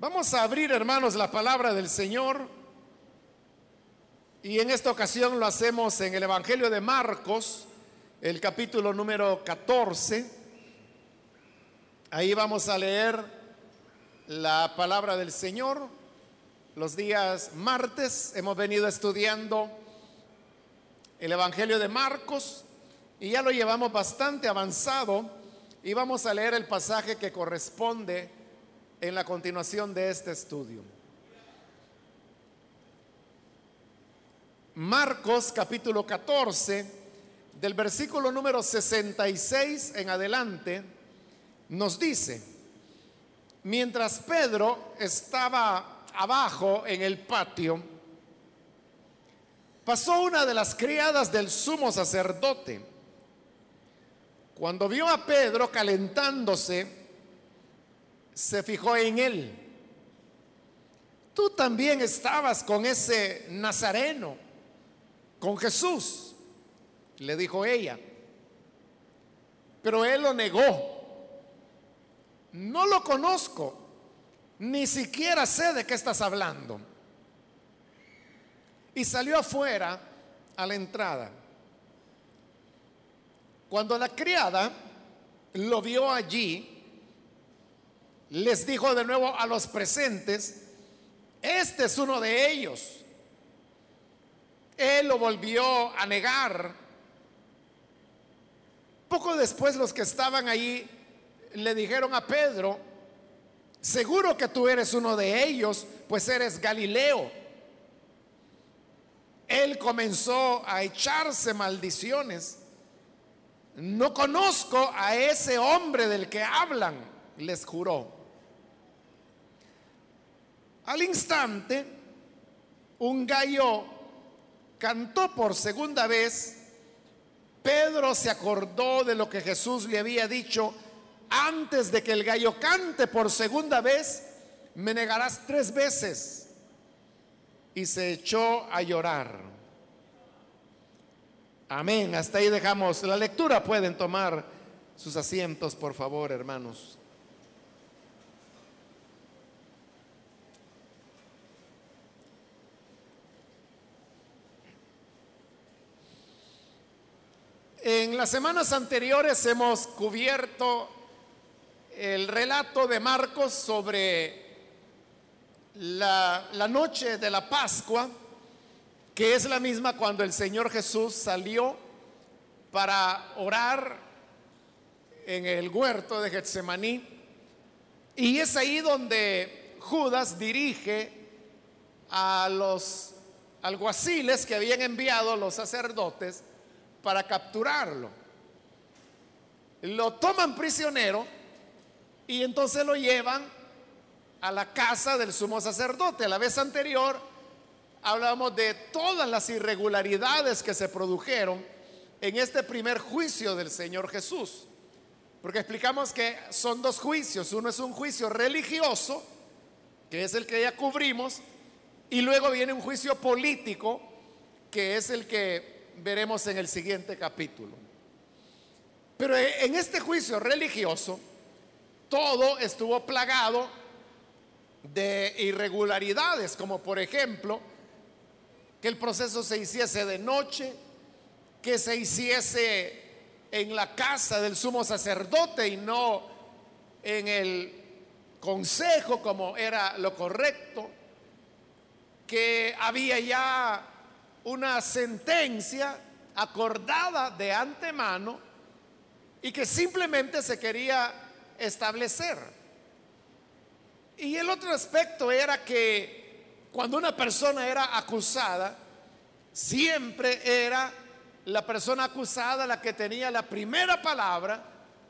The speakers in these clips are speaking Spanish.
Vamos a abrir, hermanos, la palabra del Señor. Y en esta ocasión lo hacemos en el Evangelio de Marcos, el capítulo número 14. Ahí vamos a leer la palabra del Señor. Los días martes hemos venido estudiando el Evangelio de Marcos y ya lo llevamos bastante avanzado y vamos a leer el pasaje que corresponde en la continuación de este estudio. Marcos capítulo 14, del versículo número 66 en adelante, nos dice, mientras Pedro estaba abajo en el patio, pasó una de las criadas del sumo sacerdote. Cuando vio a Pedro calentándose, se fijó en él. Tú también estabas con ese nazareno, con Jesús, le dijo ella. Pero él lo negó. No lo conozco, ni siquiera sé de qué estás hablando. Y salió afuera a la entrada. Cuando la criada lo vio allí, les dijo de nuevo a los presentes, este es uno de ellos. Él lo volvió a negar. Poco después los que estaban ahí le dijeron a Pedro, seguro que tú eres uno de ellos, pues eres Galileo. Él comenzó a echarse maldiciones. No conozco a ese hombre del que hablan, les juró. Al instante, un gallo cantó por segunda vez. Pedro se acordó de lo que Jesús le había dicho, antes de que el gallo cante por segunda vez, me negarás tres veces. Y se echó a llorar. Amén. Hasta ahí dejamos la lectura. Pueden tomar sus asientos, por favor, hermanos. En las semanas anteriores hemos cubierto el relato de Marcos sobre la, noche de la Pascua, que es la misma cuando el Señor Jesús salió para orar en el huerto de Getsemaní. Y es ahí donde Judas dirige a los alguaciles que habían enviado los sacerdotes para capturarlo. Lo toman prisionero y entonces lo llevan a la casa del sumo sacerdote. La vez anterior hablamos de todas las irregularidades que se produjeron en este primer juicio del Señor Jesús. Porque explicamos que son dos juicios. Uno es un juicio religioso, que es el que ya cubrimos, y luego viene un juicio político, que es el que veremos en el siguiente capítulo. Pero en este juicio religioso, todo estuvo plagado de irregularidades, como por ejemplo, que el proceso se hiciese de noche, que se hiciese en la casa del sumo sacerdote y no en el consejo como era lo correcto, que había ya una sentencia acordada de antemano y que simplemente se quería establecer. Y el otro aspecto era que cuando una persona era acusada, siempre era la persona acusada la que tenía la primera palabra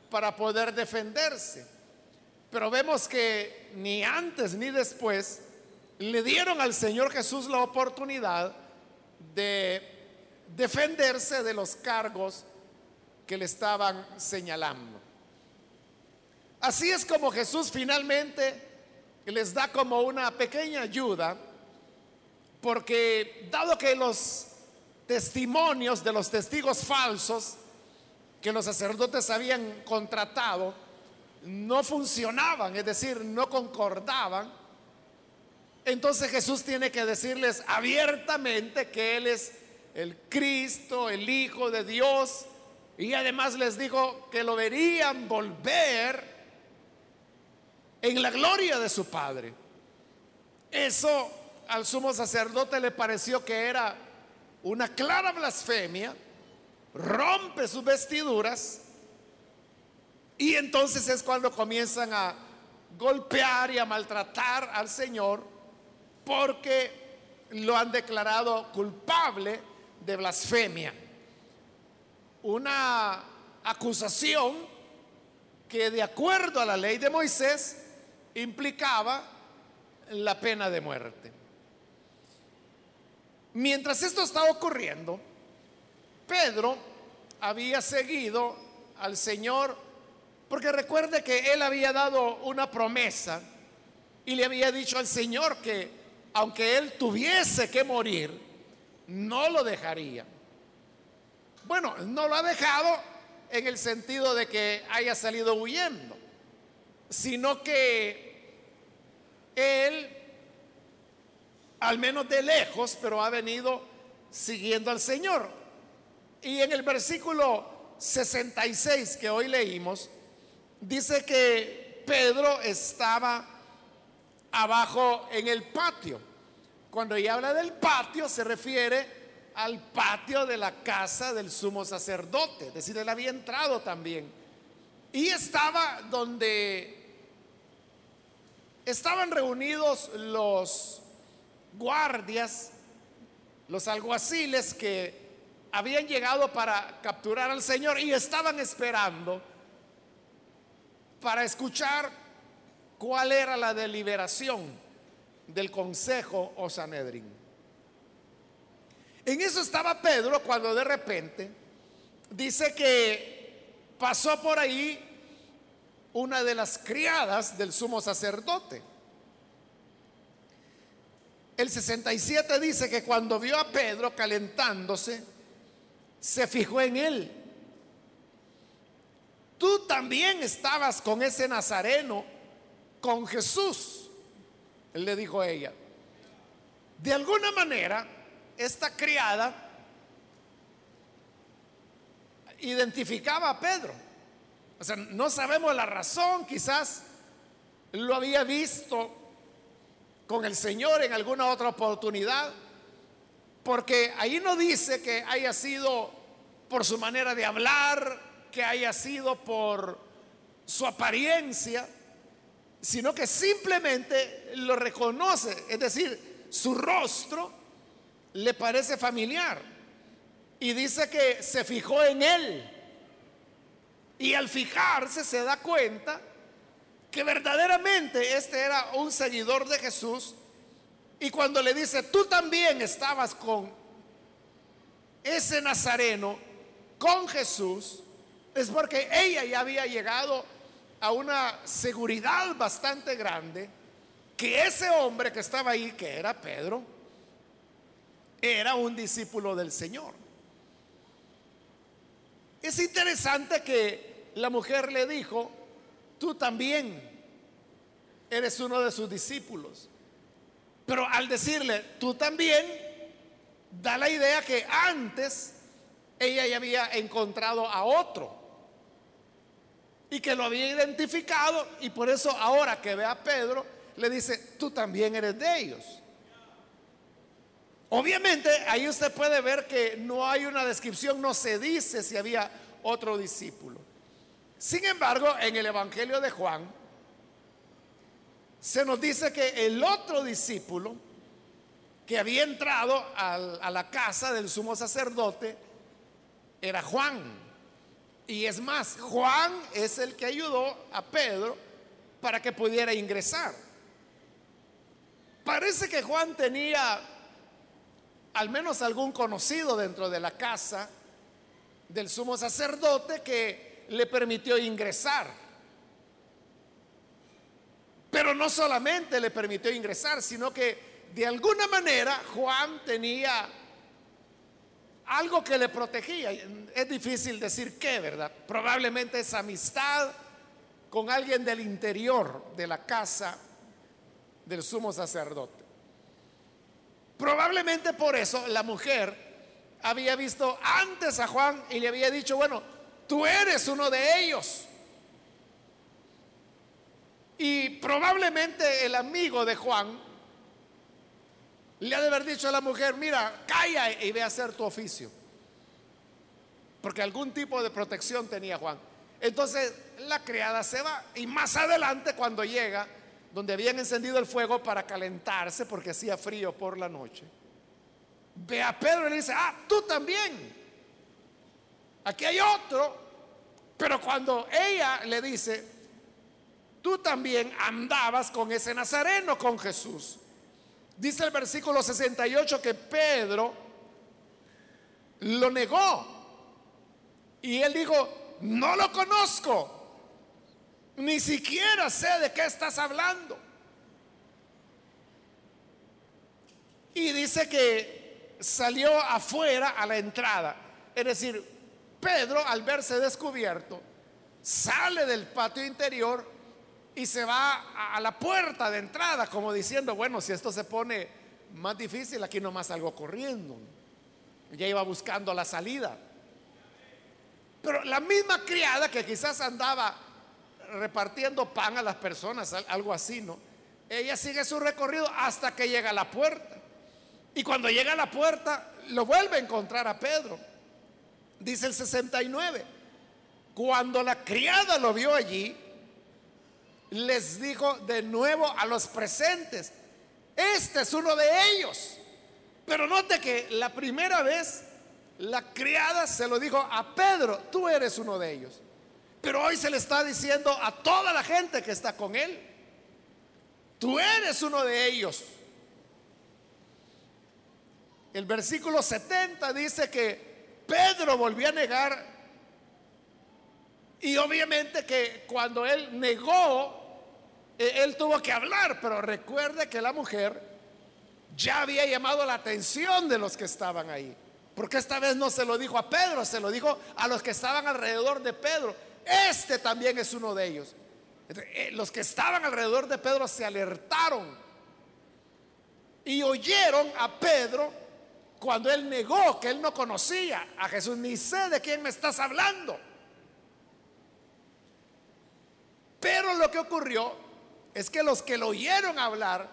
para poder defenderse. Pero vemos que ni antes ni después le dieron al Señor Jesús la oportunidad de defenderse de los cargos que le estaban señalando. Así es como Jesús finalmente les da como una pequeña ayuda, porque dado que los testimonios de los testigos falsos que los sacerdotes habían contratado no funcionaban, es decir, no concordaban, entonces Jesús tiene que decirles abiertamente que Él es el Cristo, el Hijo de Dios, y además les dijo que lo verían volver en la gloria de su Padre. Eso al sumo sacerdote le pareció que era una clara blasfemia, rompe sus vestiduras. Y entonces es cuando comienzan a golpear y a maltratar al Señor porque lo han declarado culpable de blasfemia. Una acusación que de acuerdo a la ley de Moisés implicaba la pena de muerte. Mientras esto estaba ocurriendo, Pedro había seguido al Señor, porque recuerde que él había dado una promesa y le había dicho al Señor que aunque él tuviese que morir, no lo dejaría. Bueno, no lo ha dejado en el sentido de que haya salido huyendo, sino que él al menos de lejos, pero ha venido siguiendo al Señor. Y en el versículo 66 que hoy leímos, dice que Pedro estaba abajo en el patio. Cuando ella habla del patio se refiere al patio de la casa del sumo sacerdote, es decir, él había entrado también. Y estaba donde estaban reunidos los guardias, los alguaciles que habían llegado para capturar al Señor y estaban esperando para escuchar cuál era la deliberación del consejo o Sanedrín. En eso estaba Pedro cuando de repente dice que pasó por ahí una de las criadas del sumo sacerdote el 67 dice que cuando vio a Pedro calentándose, se fijó en él. Tú también estabas con ese nazareno, con Jesús, le dijo ella. De alguna manera, esta criada identificaba a Pedro. O sea, no sabemos la razón, quizás lo había visto con el Señor en alguna otra oportunidad, porque ahí no dice que haya sido por su manera de hablar, que haya sido por su apariencia, sino que simplemente lo reconoce, es decir, su rostro le parece familiar. Y dice que se fijó en él. Y al fijarse se da cuenta que verdaderamente este era un seguidor de Jesús. Y cuando le dice, tú también estabas con ese nazareno, con Jesús, es porque ella ya había llegado a una seguridad bastante grande que ese hombre que estaba ahí, que era Pedro, era un discípulo del Señor. Es interesante que la mujer le dijo, tú también eres uno de sus discípulos. Pero al decirle, tú también, da la idea que antes ella ya había encontrado a otro y que lo había identificado y por eso ahora que ve a Pedro, le dice, tú también eres de ellos. Obviamente ahí usted puede ver que no hay una descripción, no se dice si había otro discípulo. Sin embargo, en el Evangelio de Juan se nos dice que el otro discípulo que había entrado a la casa del sumo sacerdote era Juan. Y es más, Juan es el que ayudó a Pedro para que pudiera ingresar. Parece que Juan tenía al menos algún conocido dentro de la casa del sumo sacerdote que le permitió ingresar. Pero no solamente le permitió ingresar, sino que de alguna manera Juan tenía algo que le protegía. Es difícil decir qué, ¿verdad? Probablemente esa amistad con alguien del interior de la casa del sumo sacerdote. Probablemente por eso la mujer había visto antes a Juan y le había dicho, bueno, tú eres uno de ellos. Y probablemente el amigo de Juan le ha de haber dicho a la mujer, mira, calla y ve a hacer tu oficio. Porque algún tipo de protección tenía Juan. Entonces la criada se va y más adelante cuando llega, donde habían encendido el fuego para calentarse porque hacía frío por la noche, ve a Pedro y le dice, ah, tú también. Aquí hay otro. Pero cuando ella le dice, tú también andabas con ese nazareno, con Jesús. Dice el versículo 68 que Pedro lo negó. Y él dijo, no lo conozco. Ni siquiera sé de qué estás hablando. Y dice que salió afuera a la entrada. Es decir, Pedro al verse descubierto, sale del patio interior y se va a la puerta de entrada, como diciendo, bueno, si esto se pone más difícil, aquí nomás salgo corriendo. Ya iba buscando la salida. Pero la misma criada que quizás andaba repartiendo pan a las personas, algo así, ¿no? Ella sigue su recorrido hasta que llega a la puerta. Y cuando llega a la puerta, lo vuelve a encontrar a Pedro. Dice el 69. Cuando la criada lo vio allí, les dijo de nuevo a los presentes, este es uno de ellos. Pero note que la primera vez la criada se lo dijo a Pedro, tú eres uno de ellos. Pero hoy se le está diciendo a toda la gente que está con él, tú eres uno de ellos. El versículo 70 dice que Pedro volvió a negar y obviamente que cuando él negó, él tuvo que hablar, pero recuerde que la mujer ya había llamado la atención de los que estaban ahí. Porque esta vez no se lo dijo a Pedro, se lo dijo a los que estaban alrededor de Pedro. Este también es uno de ellos. Eh, los que estaban alrededor de Pedro se alertaron y oyeron a Pedro cuando él negó que él no conocía a Jesús, ni sé de quién me estás hablando. Pero lo que ocurrió es que los que lo oyeron hablar,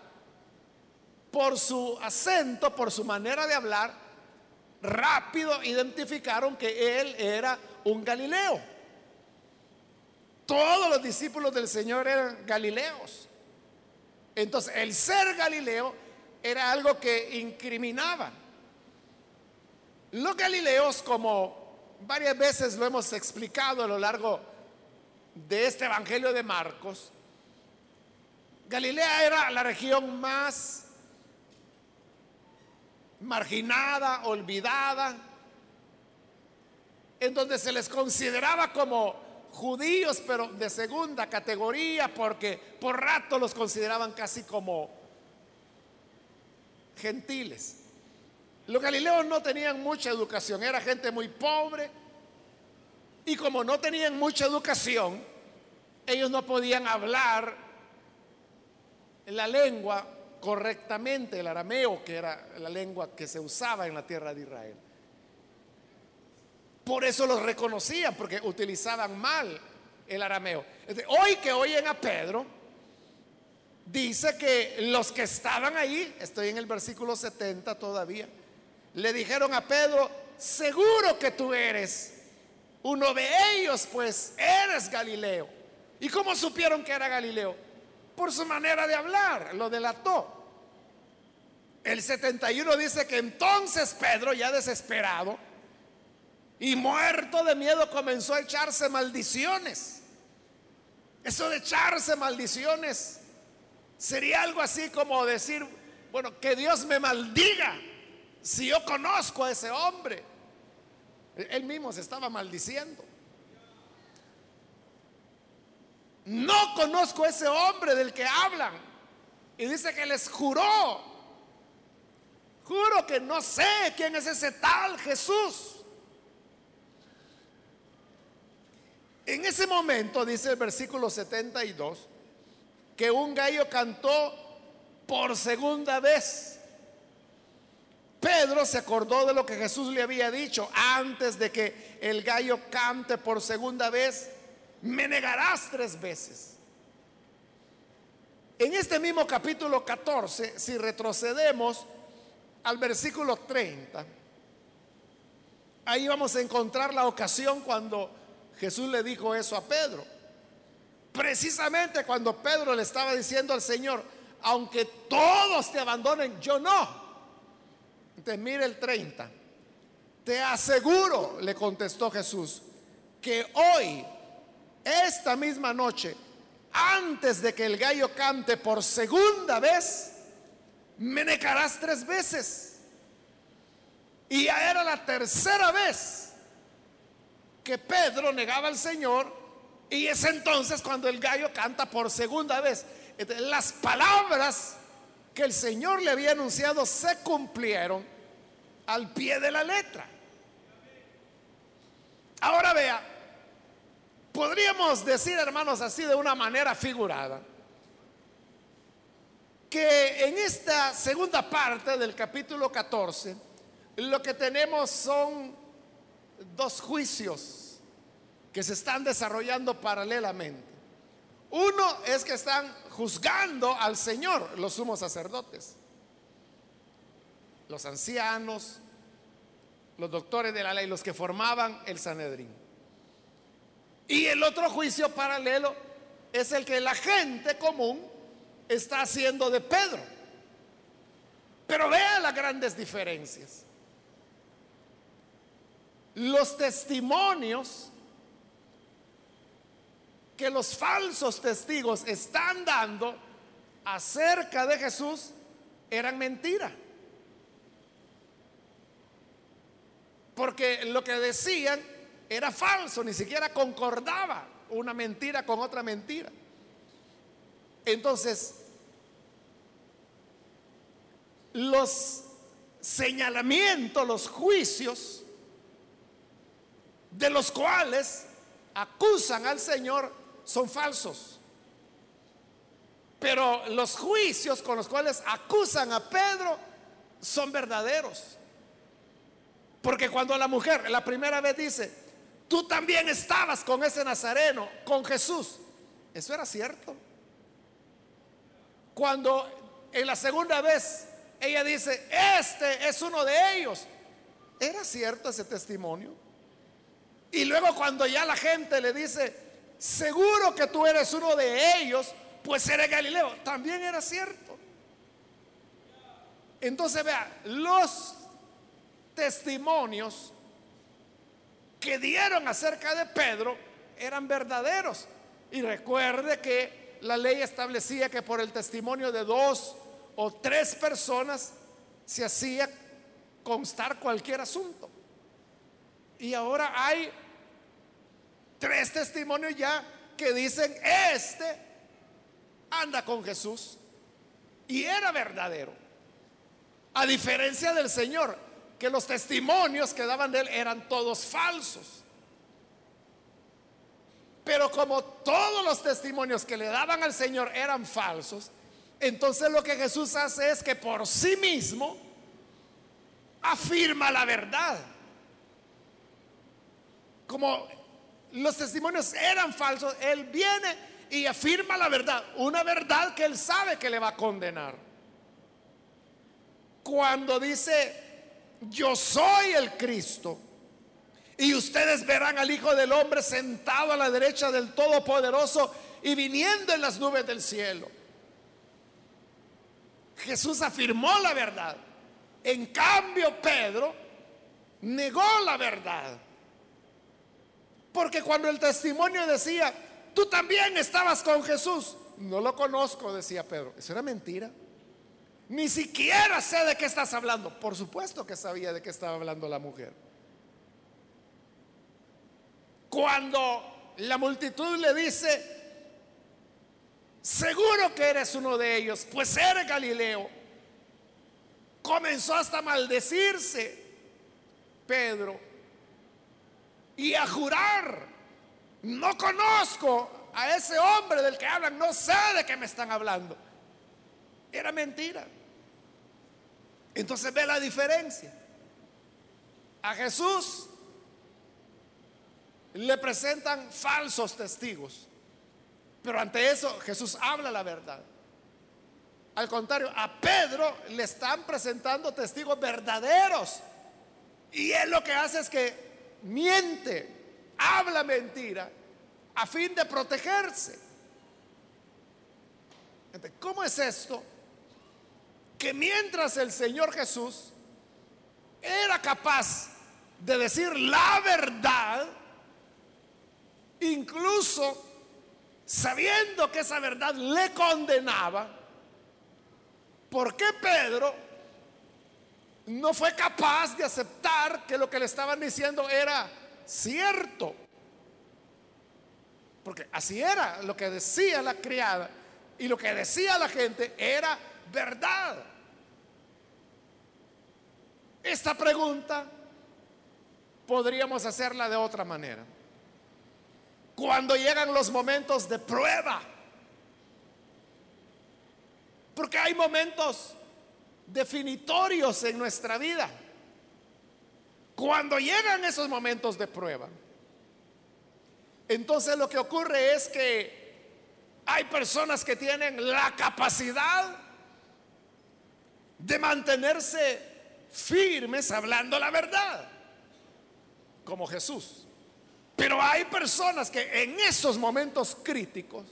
por su acento, por su manera de hablar, rápido identificaron que él era un Galileo. Todos los discípulos del Señor eran galileos. Entonces, el ser Galileo era algo que incriminaba. Los galileos, como varias veces lo hemos explicado a lo largo de este Evangelio de Marcos, Galilea era la región más marginada, olvidada, en donde se les consideraba como judíos, pero de segunda categoría, porque por rato los consideraban casi como gentiles. Los galileos no tenían mucha educación, era gente muy pobre, y como no tenían mucha educación, ellos no podían hablar la lengua correctamente el arameo, que era la lengua que se usaba en la tierra de Israel. Por eso los reconocían, porque utilizaban mal el arameo. Hoy que oyen a Pedro, dice que los que estaban ahí, estoy en el versículo 70 todavía, le dijeron a Pedro, seguro que tú eres uno de ellos, pues eres Galileo. ¿Y cómo supieron que era Galileo? Por su manera de hablar, lo delató. El 71 dice que entonces Pedro, ya desesperado y muerto de miedo, comenzó a echarse maldiciones. Eso de echarse maldiciones sería algo así como decir, bueno, que Dios me maldiga si yo conozco a ese hombre. Él mismo se estaba maldiciendo. No conozco a ese hombre del que hablan. Y dice que les juró Juro que no sé quién es ese tal Jesús. En ese momento, dice el versículo 72, que un gallo cantó por segunda vez. Pedro se acordó de lo que Jesús le había dicho antes de que el gallo cante por segunda vez, me negarás tres veces. En este mismo capítulo 14, si retrocedemos al versículo 30, ahí vamos a encontrar la ocasión cuando Jesús le dijo eso a Pedro. Precisamente cuando Pedro le estaba diciendo al Señor, aunque todos te abandonen, yo no. Entonces mire el 30. Te aseguro, le contestó Jesús, que hoy, esta misma noche, antes de que el gallo cante por segunda vez, me negarás tres veces. Y ya era la tercera vez que Pedro negaba al Señor y es entonces cuando el gallo canta por segunda vez. las palabras que el Señor le había anunciado se cumplieron al pie de la letra. Ahora vea, Podríamos decir, hermanos, así de una manera figurada, que en esta segunda parte del capítulo 14, lo que tenemos son dos juicios que se están desarrollando paralelamente. Uno es que están juzgando al Señor los sumos sacerdotes, los ancianos, los doctores de la ley, los que formaban el Sanedrín. Y el otro juicio paralelo es el que la gente común está haciendo de Pedro. Pero vea las grandes diferencias. Los testimonios que los falsos testigos están dando acerca de Jesús eran mentira. Porque lo que decían era falso, ni siquiera concordaba una mentira con otra mentira. Entonces, los señalamientos, los juicios de los cuales acusan al Señor son falsos. Pero los juicios con los cuales acusan a Pedro son verdaderos. Porque cuando la mujer la primera vez dice, Tú también estabas con ese nazareno, con Jesús. Eso era cierto. Cuando en la segunda vez ella dice, este es uno de ellos. Era cierto ese testimonio. Y luego cuando ya la gente le dice, seguro que tú eres uno de ellos, pues eres Galileo. También era cierto. Entonces vea, los testimonios que dieron acerca de Pedro eran verdaderos. Y recuerde que la ley establecía que por el testimonio de dos o tres personas se hacía constar cualquier asunto. Y ahora hay tres testimonios ya que dicen, este anda con Jesús. Y era verdadero. A diferencia del Señor, que los testimonios que daban de él eran todos falsos. Pero como todos los testimonios que le daban al Señor eran falsos, entonces lo que Jesús hace es que por sí mismo afirma la verdad. Como los testimonios eran falsos, Él viene y afirma la verdad, una verdad que Él sabe que le va a condenar. Cuando dice, yo soy el Cristo. Y ustedes verán al Hijo del Hombre sentado a la derecha del Todopoderoso y viniendo en las nubes del cielo. Jesús afirmó la verdad. En cambio, Pedro negó la verdad. Porque cuando el testimonio decía, tú también estabas con Jesús, no lo conozco, decía Pedro. Eso era mentira. Ni siquiera sé de qué estás hablando. Por supuesto que sabía de qué estaba hablando la mujer. Cuando la multitud le dice, seguro que eres uno de ellos, pues eres Galileo, comenzó hasta maldecirse Pedro y a jurar, no conozco a ese hombre del que hablan, no sé de qué me están hablando. Era mentira. Entonces ve la diferencia. A Jesús le presentan falsos testigos, pero ante eso Jesús habla la verdad. Al contrario, a Pedro le están presentando testigos verdaderos. Y él lo que hace es que miente, habla mentira, a fin de protegerse. ¿Cómo es esto? Que mientras el Señor Jesús era capaz de decir la verdad, incluso sabiendo que esa verdad le condenaba, ¿por qué Pedro no fue capaz de aceptar que lo que le estaban diciendo era cierto? Porque así era lo que decía la criada y lo que decía la gente era verdad. Esta pregunta podríamos hacerla de otra manera. Cuando llegan los momentos de prueba, porque hay momentos definitorios en nuestra vida. Cuando llegan esos momentos de prueba, entonces lo que ocurre es que hay personas que tienen la capacidad de mantenerse firmes hablando la verdad, como Jesús. Pero hay personas que en esos momentos críticos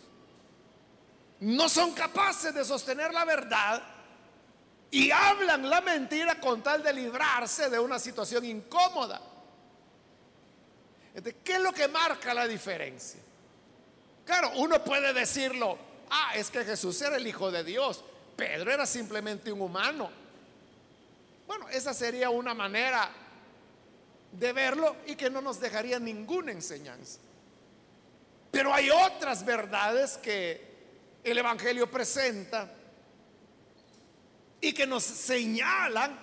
no son capaces de sostener la verdad y hablan la mentira con tal de librarse de una situación incómoda. ¿Qué es lo que marca la diferencia? Claro, uno puede decirlo, ah, es que Jesús era el Hijo de Dios, Pedro era simplemente un humano. Bueno, esa sería una manera de verlo y que no nos dejaría ninguna enseñanza. Pero hay otras verdades que el Evangelio presenta y que nos señalan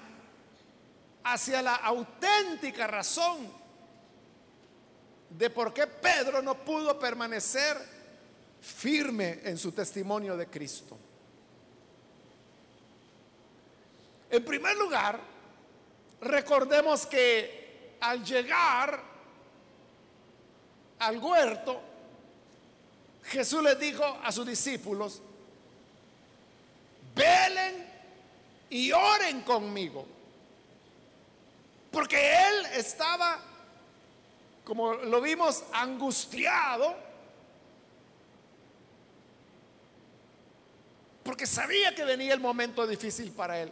hacia la auténtica razón de por qué Pedro no pudo permanecer firme en su testimonio de Cristo. En primer lugar, recordemos que al llegar al huerto, Jesús les dijo a sus discípulos, velen y oren conmigo. Porque él estaba como lo vimos, angustiado, porque sabía que venía el momento difícil para él.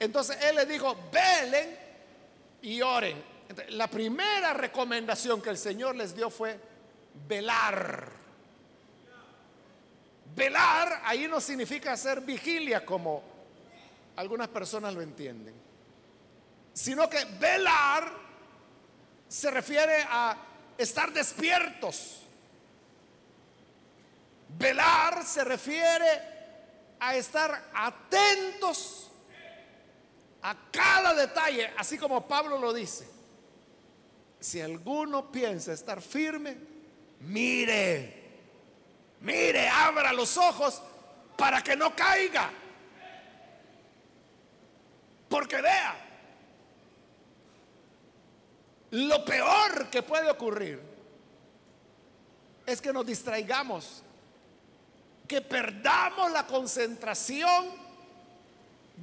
Entonces él le dijo, velen y oren. la primera recomendación que el Señor les dio fue velar. Velar ahí no significa hacer vigilia como algunas personas lo entienden, sino que velar se refiere a estar despiertos. Velar se refiere a estar atentos a cada detalle, así como Pablo lo dice. Si alguno piensa estar firme, mire, mire, abra los ojos para que no caiga. Porque vea, lo peor que puede ocurrir es que nos distraigamos, que perdamos la concentración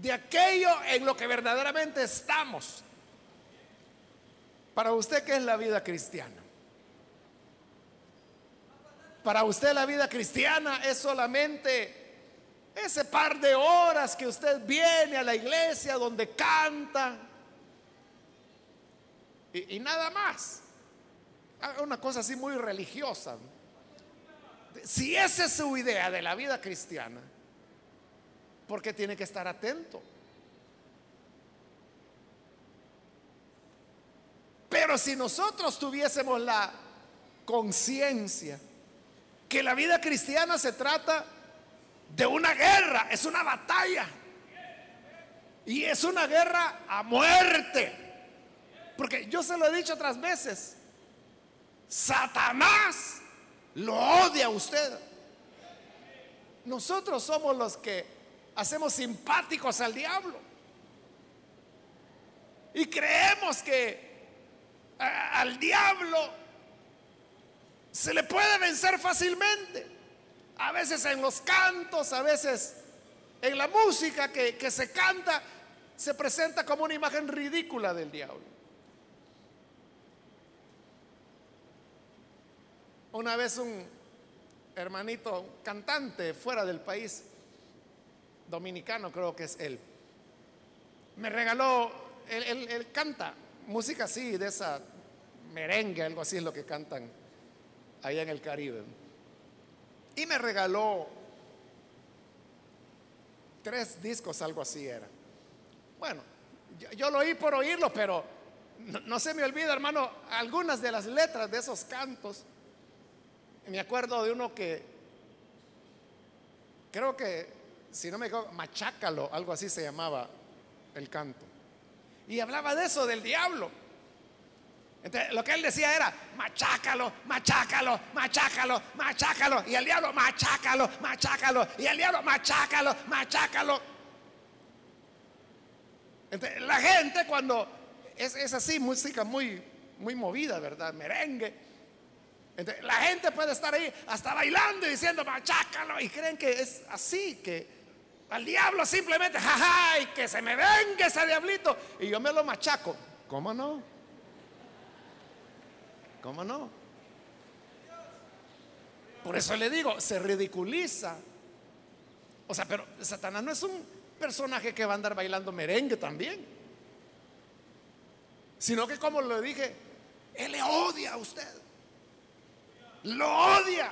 de aquello en lo que verdaderamente estamos. Para usted, ¿qué es la vida cristiana? Para usted la vida cristiana es solamente ese par de horas que usted viene a la iglesia donde canta, y, nada más. Ah, una cosa así muy religiosa. Si esa es su idea de la vida cristiana, porque tiene que estar atento. Pero si nosotros tuviésemos la conciencia que la vida cristiana se trata de una guerra, es una batalla. Y es una guerra a muerte. Porque yo se lo he dicho otras veces. Satanás lo odia a usted. Nosotros somos los que hacemos simpáticos al diablo. Y creemos que al diablo se le puede vencer fácilmente. A veces en los cantos, a veces en la música que, que se canta, se presenta como una imagen ridícula del diablo. Una vez un hermanito cantante fuera del país, dominicano creo que es él, me regaló, él, canta música así, de esa merengue, algo así es lo que cantan allá en el Caribe. Y me regaló tres discos, algo así era. Bueno, yo, lo oí por oírlo, pero no se me olvida, hermano, algunas de las letras de esos cantos me acuerdo de uno que, creo que, si no me equivoco, Machácalo, algo así se llamaba el canto. Y hablaba de eso, del diablo. Entonces, lo que él decía era, machácalo, machácalo, machácalo, machácalo. Y el diablo, machácalo, machácalo. Y el diablo, machácalo, machácalo. Entonces, la gente cuando es, es así, música muy, muy movida, ¿verdad? Merengue la gente puede estar ahí hasta bailando y diciendo, machácalo, y creen que es así, que al diablo simplemente, jaja, y que se me venga ese diablito, y yo me lo machaco. ¿Cómo no? ¿Cómo no? Por eso le digo, se ridiculiza. O sea, pero Satanás no es un personaje que va a andar bailando merengue también. Sino que como le dije, él le odia a usted lo odia.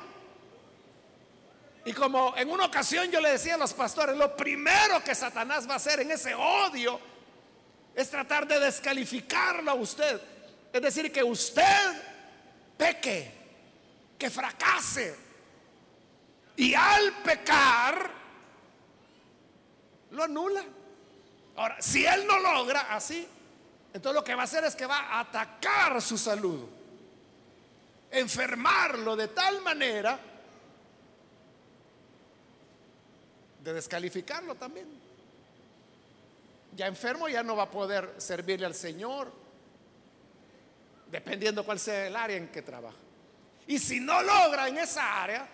Y como en una ocasión yo le decía a los pastores, lo primero que Satanás va a hacer en ese odio es tratar de descalificarlo a usted. Es decir, que usted peque, que fracase. Y al pecar, lo anula. Ahora, si él no logra así, entonces lo que va a hacer es que va a atacar su salud enfermarlo de tal manera de descalificarlo también. Ya enfermo ya no va a poder servirle al Señor, dependiendo cuál sea el área en que trabaja. Y si no logra en esa área,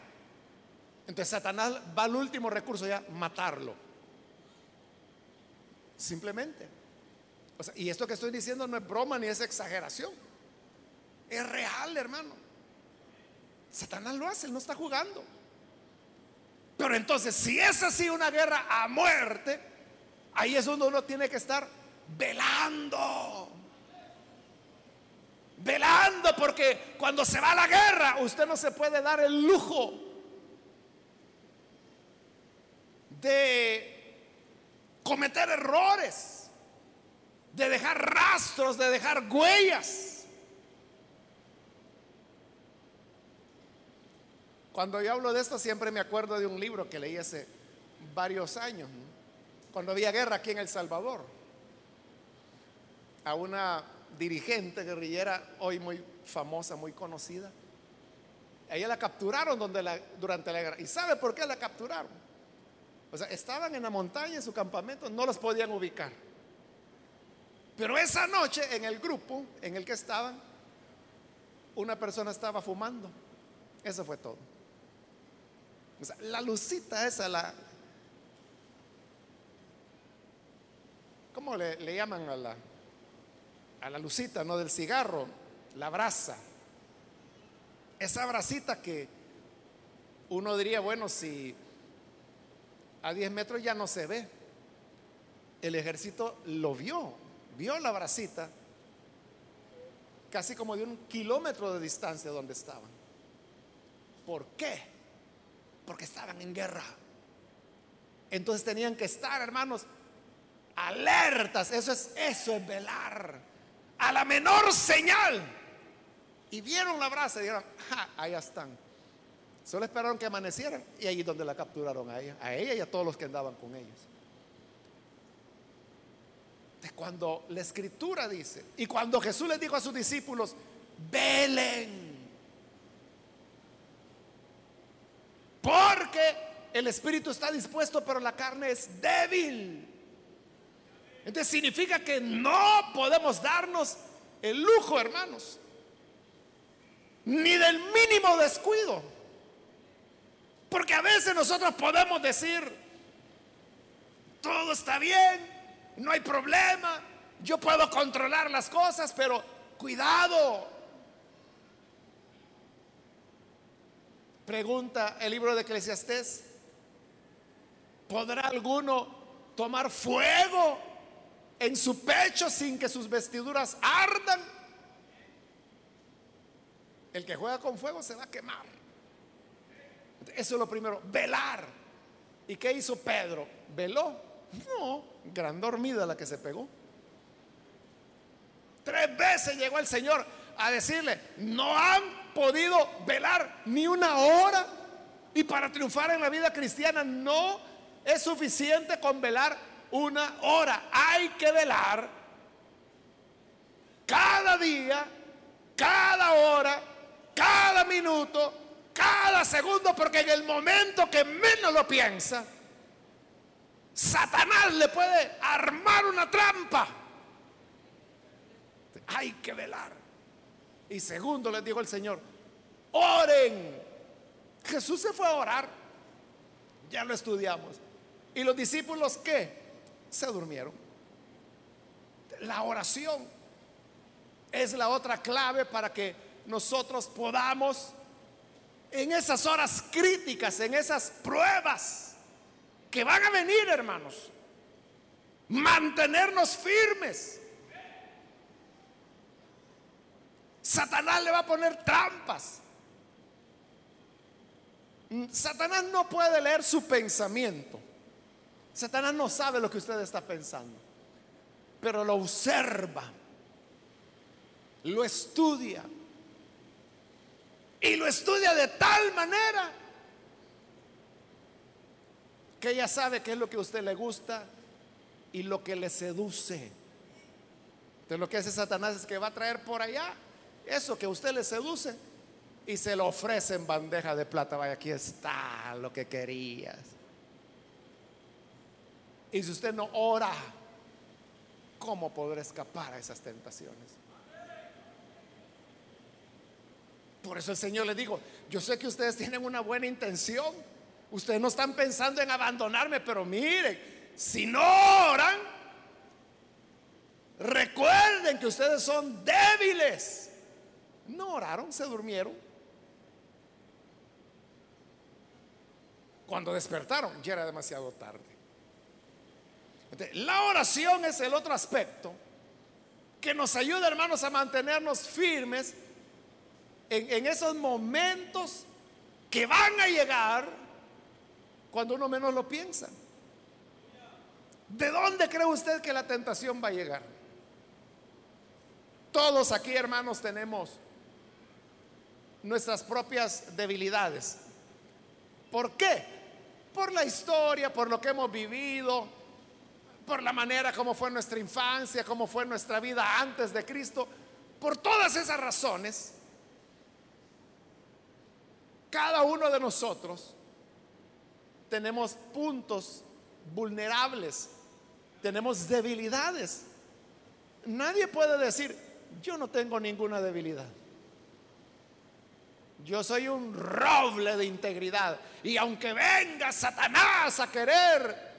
entonces Satanás va al último recurso ya, matarlo. Simplemente. y esto que estoy diciendo no es broma ni es exageración. Es real, hermano. Satanás lo hace, él no está jugando. Pero entonces, si es así una guerra a muerte, ahí es donde uno tiene que estar velando. Velando porque cuando se va a la guerra, usted no se puede dar el lujo de cometer errores, de dejar rastros, de dejar huellas. Cuando yo hablo de esto siempre me acuerdo de un libro que leí hace varios años, cuando había guerra aquí en El Salvador, a una dirigente guerrillera hoy muy famosa, muy conocida. Ella la capturaron donde la, durante la guerra. ¿Y sabe por qué la capturaron? O sea, estaban en la montaña, en su campamento, no los podían ubicar. Pero esa noche en el grupo en el que estaban, una persona estaba fumando. Eso fue todo la lucita esa, la... ¿Cómo le, llaman a la, a la lucita, no? Del cigarro, la brasa. Esa brasita que uno diría, bueno, si a 10 metros ya no se ve. El ejército lo vio, vio la brasita casi como de un kilómetro de distancia donde estaban. ¿Por qué? Porque estaban en guerra. Entonces tenían que estar, hermanos, alertas. Eso es eso es velar a la menor señal. Y vieron la brasa y dijeron, ja, allá están. Solo esperaron que amanecieran y ahí es donde la capturaron a ella, a ella y a todos los que andaban con ellos. De cuando la escritura dice, y cuando Jesús les dijo a sus discípulos, velen Porque el espíritu está dispuesto, pero la carne es débil. Entonces significa que no podemos darnos el lujo, hermanos, ni del mínimo descuido. Porque a veces nosotros podemos decir, todo está bien, no hay problema, yo puedo controlar las cosas, pero cuidado. Pregunta el libro de Eclesiastés, ¿podrá alguno tomar fuego en su pecho sin que sus vestiduras ardan? El que juega con fuego se va a quemar. Eso es lo primero, velar. ¿Y qué hizo Pedro? ¿Veló? No, gran dormida la que se pegó. Tres veces llegó el Señor a decirle, no han podido velar ni una hora. Y para triunfar en la vida cristiana no es suficiente con velar una hora. Hay que velar cada día, cada hora, cada minuto, cada segundo, porque en el momento que menos lo piensa, Satanás le puede armar una trampa. Hay que velar. Y segundo, les dijo el Señor, oren. Jesús se fue a orar. Ya lo estudiamos. ¿Y los discípulos qué? Se durmieron. La oración es la otra clave para que nosotros podamos en esas horas críticas, en esas pruebas que van a venir, hermanos, mantenernos firmes. Satanás le va a poner trampas. Satanás no puede leer su pensamiento. Satanás no sabe lo que usted está pensando, pero lo observa, lo estudia y lo estudia de tal manera que ella sabe qué es lo que a usted le gusta y lo que le seduce. Entonces lo que hace Satanás es que va a traer por allá eso que usted le seduce y se lo ofrece en bandeja de plata. Vaya, aquí está lo que querías. Y si usted no ora, ¿cómo podrá escapar a esas tentaciones? Por eso el Señor le dijo, yo sé que ustedes tienen una buena intención. Ustedes no están pensando en abandonarme, pero miren, si no oran, recuerden que ustedes son débiles. No oraron, se durmieron. Cuando despertaron ya era demasiado tarde. la oración es el otro aspecto que nos ayuda, hermanos, a mantenernos firmes en, en esos momentos que van a llegar cuando uno menos lo piensa. ¿De dónde cree usted que la tentación va a llegar? Todos aquí, hermanos, tenemos nuestras propias debilidades. ¿Por qué? Por la historia, por lo que hemos vivido, por la manera como fue nuestra infancia, como fue nuestra vida antes de Cristo. Por todas esas razones, cada uno de nosotros tenemos puntos vulnerables, tenemos debilidades. Nadie puede decir, yo no tengo ninguna debilidad. Yo soy un roble de integridad. Y aunque venga Satanás a querer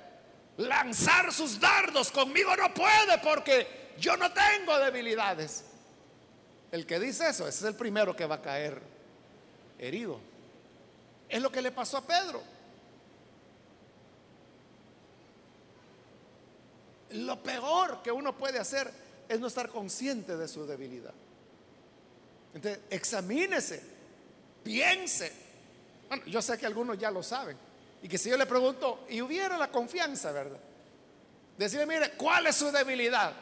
lanzar sus dardos, conmigo no puede porque yo no tengo debilidades. El que dice eso, es el primero que va a caer herido. Es lo que le pasó a Pedro. Lo peor que uno puede hacer es no estar consciente de su debilidad. Entonces, examínese piense. Yo sé que algunos ya lo saben. Y que si yo le pregunto, y hubiera la confianza, ¿verdad? Decirle, mire, ¿cuál es su debilidad?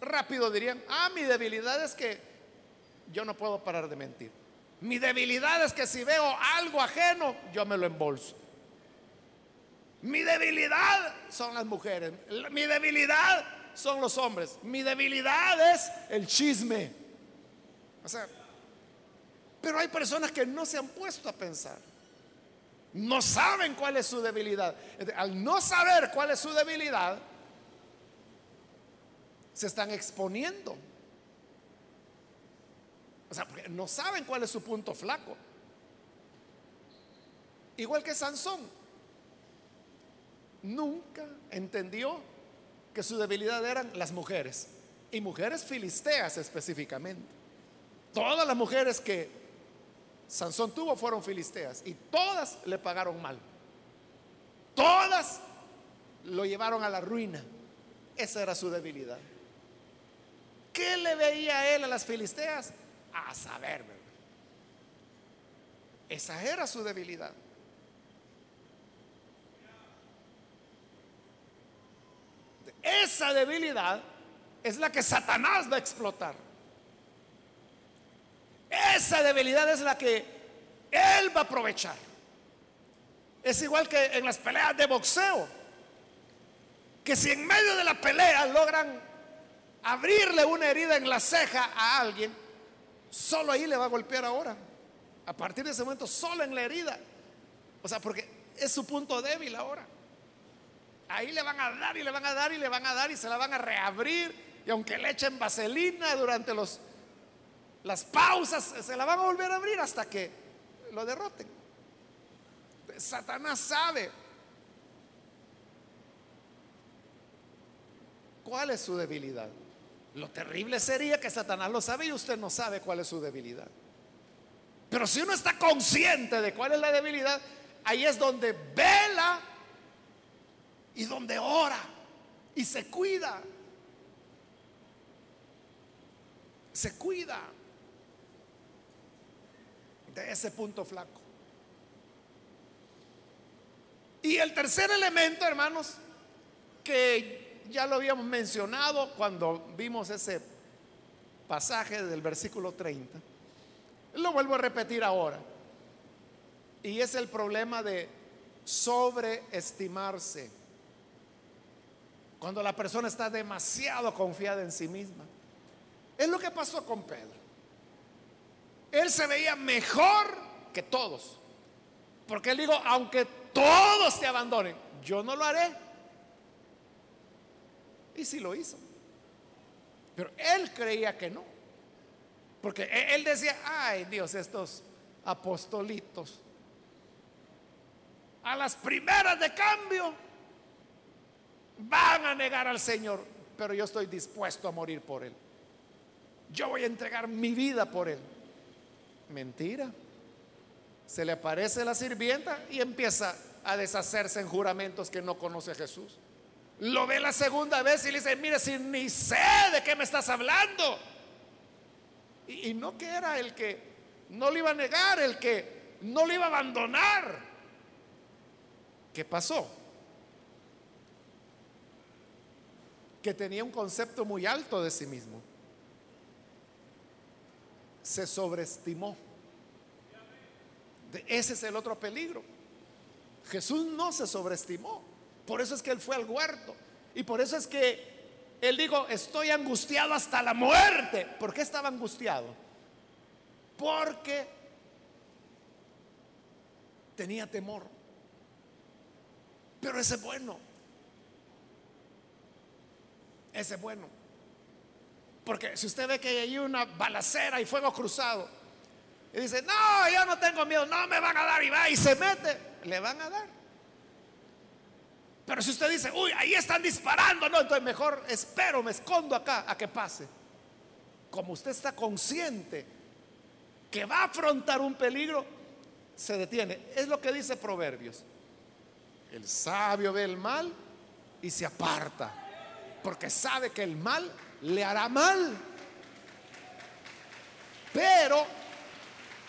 Rápido dirían, ah, mi debilidad es que yo no puedo parar de mentir. Mi debilidad es que si veo algo ajeno, yo me lo embolso. Mi debilidad son las mujeres. Mi debilidad son los hombres. Mi debilidad es el chisme. O sea, pero hay personas que no se han puesto a pensar. No saben cuál es su debilidad. Al no saber cuál es su debilidad, se están exponiendo. O sea, porque no saben cuál es su punto flaco. Igual que Sansón. Nunca entendió que su debilidad eran las mujeres. Y mujeres filisteas específicamente. Todas las mujeres que Sansón tuvo fueron filisteas. Y todas le pagaron mal. Todas lo llevaron a la ruina. Esa era su debilidad. ¿Qué le veía él a las filisteas? A saber, Esa era su debilidad. Esa debilidad es la que Satanás va a explotar. Esa debilidad es la que él va a aprovechar. Es igual que en las peleas de boxeo. Que si en medio de la pelea logran abrirle una herida en la ceja a alguien, solo ahí le va a golpear ahora. A partir de ese momento, solo en la herida. O sea, porque es su punto débil ahora. Ahí le van a dar y le van a dar y le van a dar y se la van a reabrir. Y aunque le echen vaselina durante los, las pausas, se la van a volver a abrir hasta que lo derroten. Satanás sabe cuál es su debilidad. Lo terrible sería que Satanás lo sabe y usted no sabe cuál es su debilidad. Pero si uno está consciente de cuál es la debilidad, ahí es donde vela y donde ora y se cuida. Se cuida de ese punto flaco. Y el tercer elemento, hermanos, que ya lo habíamos mencionado cuando vimos ese pasaje del versículo 30, lo vuelvo a repetir ahora. Y es el problema de sobreestimarse. Cuando la persona está demasiado confiada en sí misma. Es lo que pasó con Pedro. Él se veía mejor que todos. Porque él dijo, aunque todos te abandonen, yo no lo haré. Y sí lo hizo. Pero él creía que no. Porque e-, él decía, ay Dios, estos apostolitos. A las primeras de cambio van a negar al Señor, pero yo estoy dispuesto a morir por Él. Yo voy a entregar mi vida por Él. Mentira. Se le aparece la sirvienta y empieza a deshacerse en juramentos que no conoce a Jesús. Lo ve la segunda vez y le dice, mire, si ni sé de qué me estás hablando. Y, y no que era el que no le iba a negar, el que no le iba a abandonar. ¿Qué pasó? que tenía un concepto muy alto de sí mismo. Se sobreestimó. Ese es el otro peligro. Jesús no se sobreestimó. Por eso es que él fue al huerto. Y por eso es que él dijo, estoy angustiado hasta la muerte. ¿Por qué estaba angustiado? Porque tenía temor. Pero ese es bueno. Ese es bueno. Porque si usted ve que hay una balacera y fuego cruzado, y dice, no, yo no tengo miedo, no me van a dar, y va y se mete, le van a dar. Pero si usted dice, uy, ahí están disparando, no, entonces mejor espero, me escondo acá a que pase. Como usted está consciente que va a afrontar un peligro, se detiene. Es lo que dice Proverbios. El sabio ve el mal y se aparta porque sabe que el mal le hará mal. Pero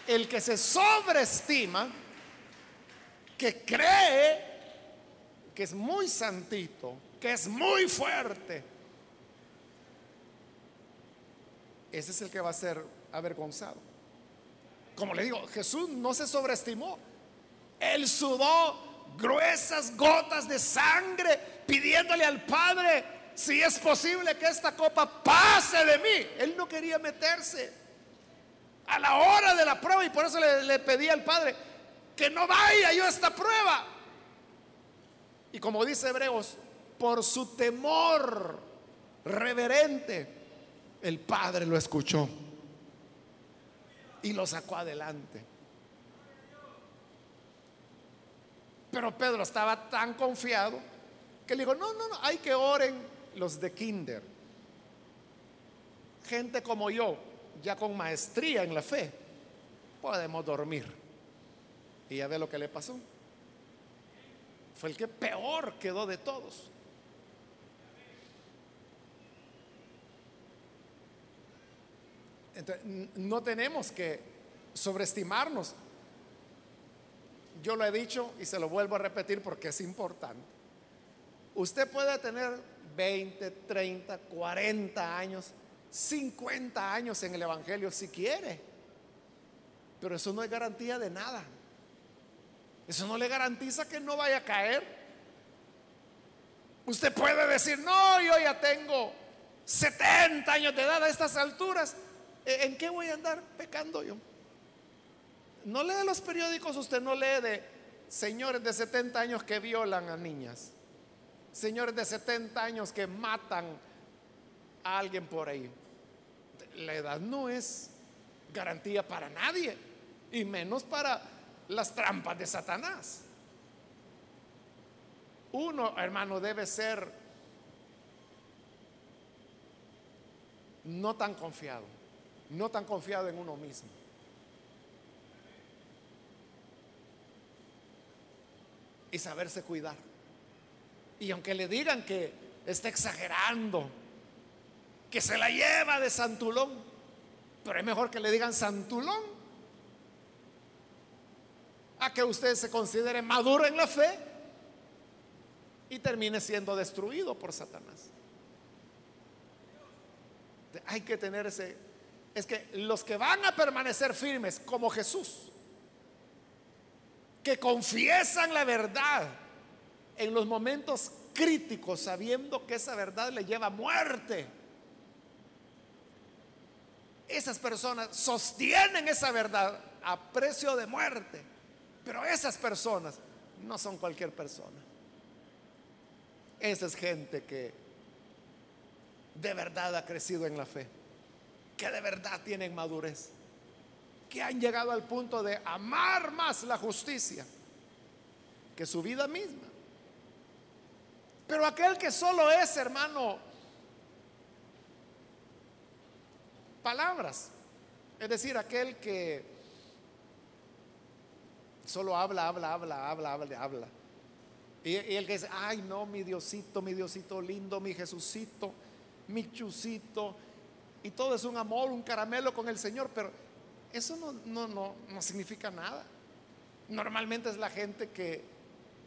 el que se sobreestima, que cree que es muy santito, que es muy fuerte, ese es el que va a ser avergonzado. Como le digo, Jesús no se sobreestimó. Él sudó gruesas gotas de sangre pidiéndole al Padre si es posible que esta copa pase de mí. Él no quería meterse a la hora de la prueba y por eso le, pedí al Padre que no vaya yo a esta prueba. Y como dice Hebreos, por su temor reverente, el Padre lo escuchó y lo sacó adelante. Pero Pedro estaba tan confiado que le dijo, no, no, no, hay que oren los de kinder. Gente como yo, ya con maestría en la fe, podemos dormir. Y ya ve lo que le pasó. Fue el que peor quedó de todos. Entonces, no tenemos que sobreestimarnos. Yo lo he dicho y se lo vuelvo a repetir porque es importante. Usted puede tener 20, 30, 40 años, 50 años en el Evangelio si quiere, pero eso no es garantía de nada. Eso no le garantiza que no vaya a caer. Usted puede decir, no, yo ya tengo 70 años de edad a estas alturas. ¿E-, ¿En qué voy a andar pecando yo? No lee los periódicos, usted no lee de señores de 70 años que violan a niñas, señores de 70 años que matan a alguien por ahí. La edad no es garantía para nadie, y menos para las trampas de Satanás. Uno, hermano, debe ser no tan confiado, no tan confiado en uno mismo. Y saberse cuidar. Y aunque le digan que está exagerando, que se la lleva de Santulón, pero es mejor que le digan Santulón a que usted se considere maduro en la fe y termine siendo destruido por Satanás. Hay que tener ese... Es que los que van a permanecer firmes como Jesús, que confiesan la verdad en los momentos críticos, sabiendo que esa verdad le lleva a muerte, esas personas sostienen esa verdad a precio de muerte, pero esas personas no son cualquier persona. Esa es gente que de verdad ha crecido en la fe, que de verdad tienen madurez, que han llegado al punto de amar más la justicia que su vida misma. Pero aquel que solo es, hermano, palabras, es decir, aquel que solo habla, habla, habla, habla, habla, habla y, el que dice, ay no, mi Diosito, mi Diosito lindo, mi Jesucito, mi chusito. Y todo es un amor, un caramelo con el Señor, pero eso no, no, no, no significa nada. Normalmente es la gente que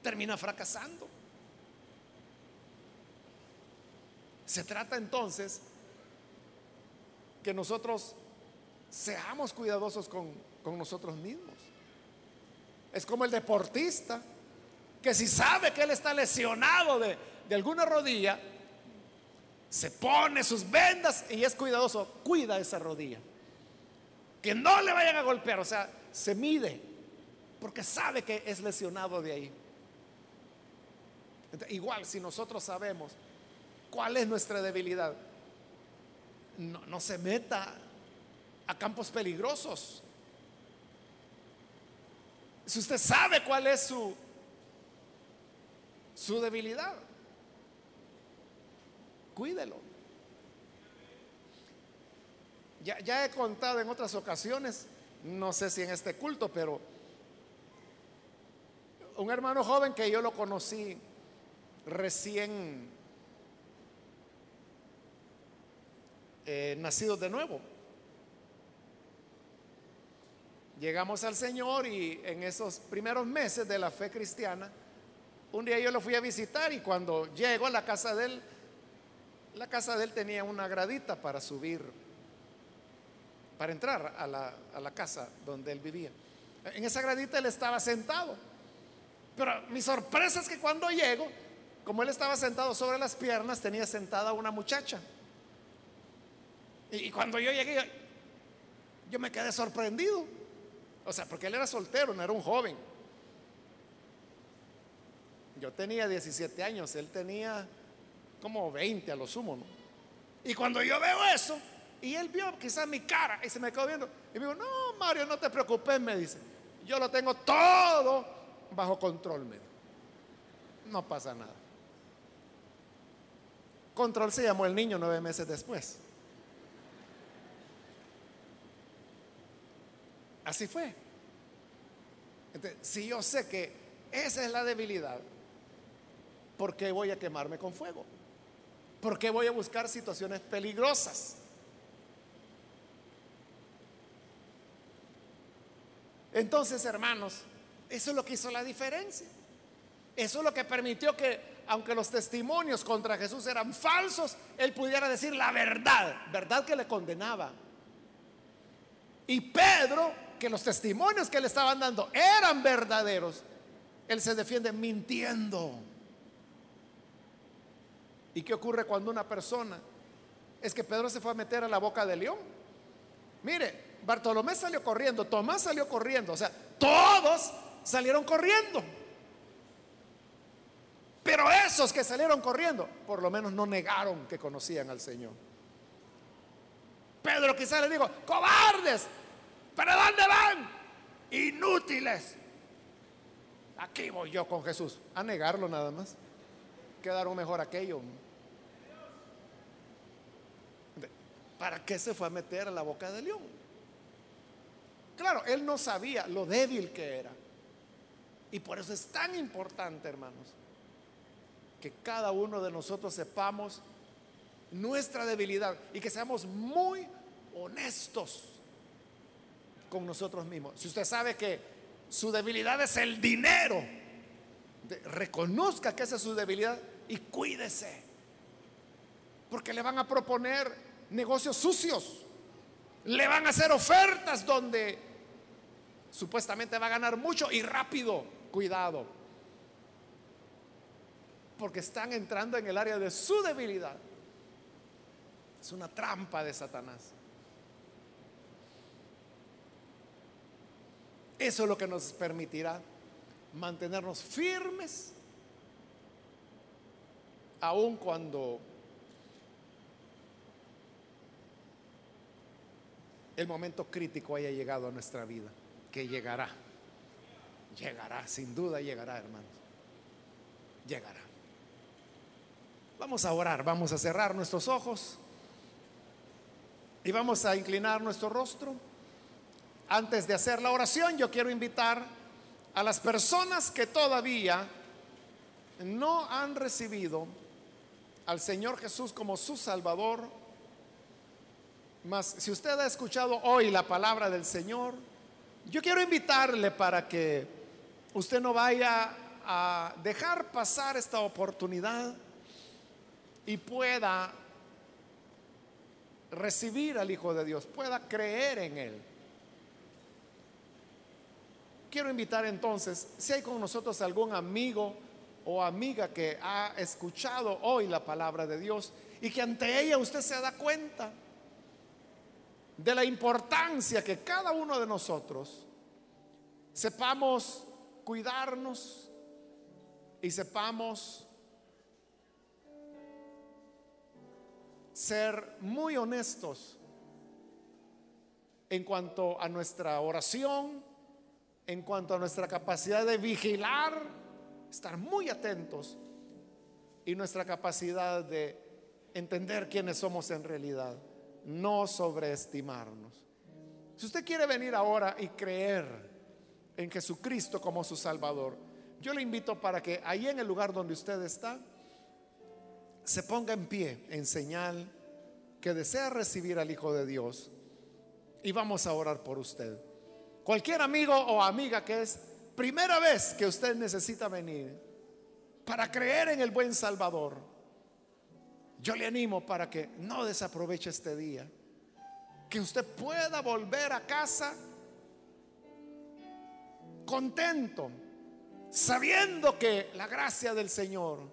termina fracasando. Se trata entonces que nosotros seamos cuidadosos con, con nosotros mismos. Es como el deportista que si sabe que él está lesionado de, alguna rodilla, se pone sus vendas y es cuidadoso, cuida esa rodilla. Que no le vayan a golpear, o sea, se mide, porque sabe que es lesionado de ahí. igual, si nosotros sabemos cuál es nuestra debilidad, no, se meta a campos peligrosos. Si usted sabe cuál es su su debilidad. Cuídelo. Ya, ya, he contado en otras ocasiones, no sé si en este culto, pero un hermano joven que yo lo conocí recién eh, nacido de nuevo. Llegamos al Señor y en esos primeros meses de la fe cristiana, un día yo lo fui a visitar y cuando llego a la casa de él, la casa de él tenía una gradita para subir, para entrar a la, casa donde él vivía. En esa gradita él estaba sentado. Pero mi sorpresa es que cuando llego, como él estaba sentado sobre las piernas, tenía sentada una muchacha. Y, cuando yo llegué, yo me quedé sorprendido. O sea, porque él era soltero, no era un joven. Yo tenía 17 años, él tenía como 20 a lo sumo, ¿no? Y cuando yo veo eso, y él vio quizás mi cara y se me quedó viendo, y me dijo, no, Mario, no te preocupes, me dice, yo lo tengo todo bajo control, me No pasa nada. Control se llamó el niño nueve meses después. Así fue. si yo sé que esa es la debilidad, ¿por qué voy a quemarme con fuego? ¿Por qué voy a buscar situaciones peligrosas? Entonces, hermanos, eso es lo que hizo la diferencia. Eso es lo que permitió que, aunque los testimonios contra Jesús eran falsos, él pudiera decir la verdad, verdad que le condenaba. Y Pedro, que los testimonios que le estaban dando eran verdaderos, él se defiende mintiendo. ¿Y qué ocurre cuando una persona es que Pedro se fue a meter a la boca del león? Mire, Bartolomé salió corriendo, Tomás salió corriendo, o sea, todos salieron corriendo. Pero esos que salieron corriendo, por lo menos no negaron que conocían al Señor. Pedro quizás le dijo, cobardes, ¿para dónde van? Inútiles. Aquí voy yo con Jesús. A negarlo nada más. Quedaron mejor aquello. ¿Para qué se fue a meter a la boca del león? Claro, él no sabía lo débil que era. Y por eso es tan importante, hermanos, que cada uno de nosotros sepamos nuestra debilidad y que seamos muy honestos con nosotros mismos. Si usted sabe que su debilidad es el dinero, reconozca que esa es su debilidad y cuídese. Porque le van a proponer negocios sucios. Le van a hacer ofertas donde supuestamente va a ganar mucho y rápido. Cuidado. Porque están entrando en el área de su debilidad. Es una trampa de Satanás. Eso es lo que nos permitirá mantenernos firmes, aun cuando el momento crítico haya llegado a nuestra vida que llegará. Llegará, sin duda llegará, hermanos. Llegará. Vamos a orar, vamos a cerrar nuestros ojos y vamos a inclinar nuestro rostro. Antes de hacer la oración, yo quiero invitar a las personas que todavía no han recibido al Señor Jesús como su Salvador. Mas si usted ha escuchado hoy la palabra del Señor, yo quiero invitarle para que usted no vaya a dejar pasar esta oportunidad y pueda recibir al Hijo de Dios, pueda creer en Él. Quiero invitar entonces, si hay con nosotros algún amigo o amiga que ha escuchado hoy la palabra de Dios y que ante ella usted se da cuenta de la importancia que cada uno de nosotros sepamos cuidarnos y sepamos ser muy honestos en cuanto a nuestra oración, en cuanto a nuestra capacidad de vigilar, estar muy atentos y nuestra capacidad de entender quiénes somos en realidad no sobreestimarnos. Si usted quiere venir ahora y creer en Jesucristo como su Salvador, yo le invito para que ahí en el lugar donde usted está, se ponga en pie en señal que desea recibir al Hijo de Dios y vamos a orar por usted. Cualquier amigo o amiga que es primera vez que usted necesita venir para creer en el buen Salvador, yo le animo para que no desaproveche este día, que usted pueda volver a casa contento, sabiendo que la gracia del Señor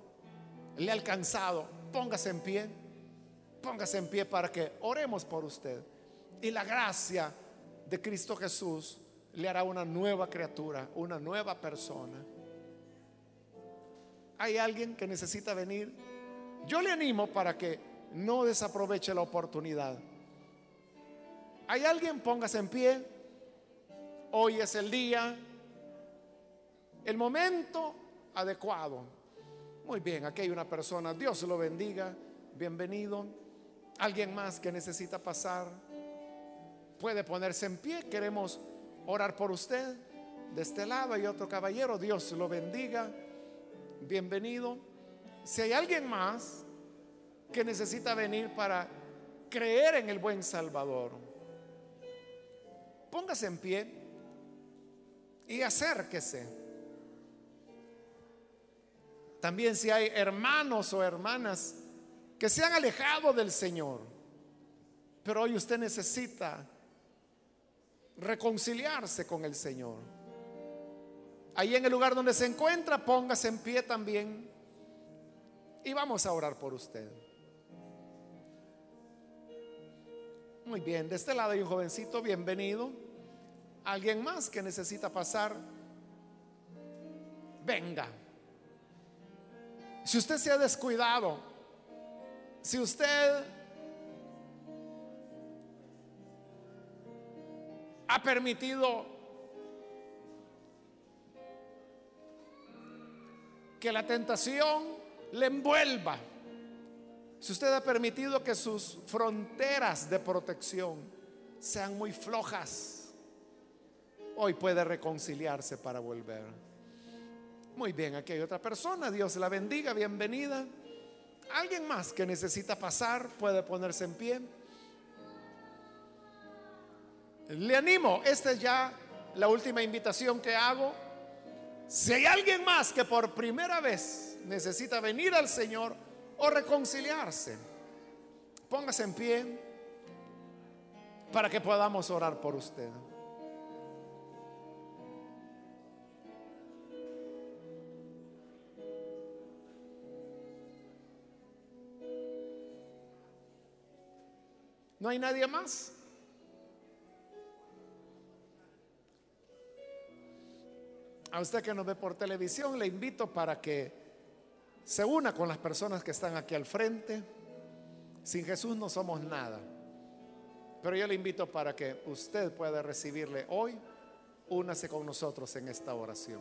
le ha alcanzado. Póngase en pie, póngase en pie para que oremos por usted. Y la gracia de Cristo Jesús le hará una nueva criatura, una nueva persona. ¿Hay alguien que necesita venir? Yo le animo para que no desaproveche la oportunidad. ¿Hay alguien? Póngase en pie. Hoy es el día, el momento adecuado. Muy bien, aquí hay una persona. Dios lo bendiga. Bienvenido. ¿Alguien más que necesita pasar? Puede ponerse en pie. Queremos orar por usted. De este lado hay otro caballero. Dios lo bendiga. Bienvenido. Si hay alguien más que necesita venir para creer en el buen Salvador, póngase en pie y acérquese. También si hay hermanos o hermanas que se han alejado del Señor, pero hoy usted necesita reconciliarse con el Señor. Ahí en el lugar donde se encuentra, póngase en pie también y vamos a orar por usted. Muy bien, de este lado hay un jovencito, bienvenido. ¿Alguien más que necesita pasar? Venga. Si usted se ha descuidado, si usted ha permitido que la tentación le envuelva, si usted ha permitido que sus fronteras de protección sean muy flojas, hoy puede reconciliarse para volver. Muy bien, aquí hay otra persona, Dios la bendiga, bienvenida. ¿Alguien más que necesita pasar puede ponerse en pie? Le animo, esta es ya la última invitación que hago. Si hay alguien más que por primera vez necesita venir al Señor o reconciliarse, póngase en pie para que podamos orar por usted. ¿No hay nadie más? A usted que nos ve por televisión, le invito para que se una con las personas que están aquí al frente. Sin Jesús no somos nada. Pero yo le invito para que usted pueda recibirle hoy. Únase con nosotros en esta oración.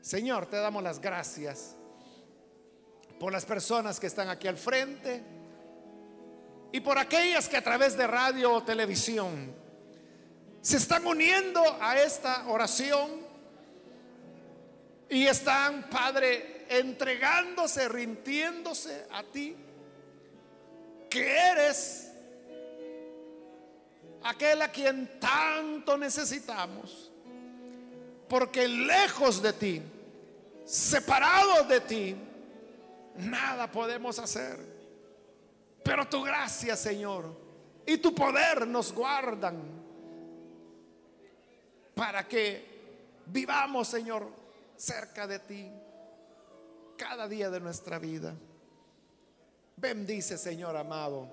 Señor, te damos las gracias por las personas que están aquí al frente y por aquellas que a través de radio o televisión se están uniendo a esta oración y están, Padre, entregándose, rindiéndose a ti, que eres aquel a quien tanto necesitamos, porque lejos de ti, separados de ti, nada podemos hacer. Pero tu gracia, Señor, y tu poder nos guardan para que vivamos, Señor, cerca de ti cada día de nuestra vida. Bendice, Señor amado.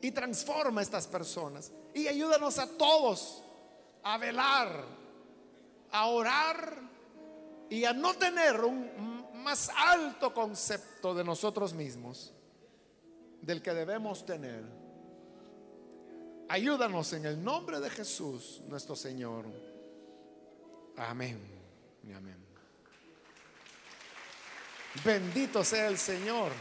Y transforma a estas personas. Y ayúdanos a todos a velar, a orar y a no tener un más alto concepto de nosotros mismos del que debemos tener. Ayúdanos en el nombre de Jesús, nuestro Señor. Amén amén. Bendito sea el Señor.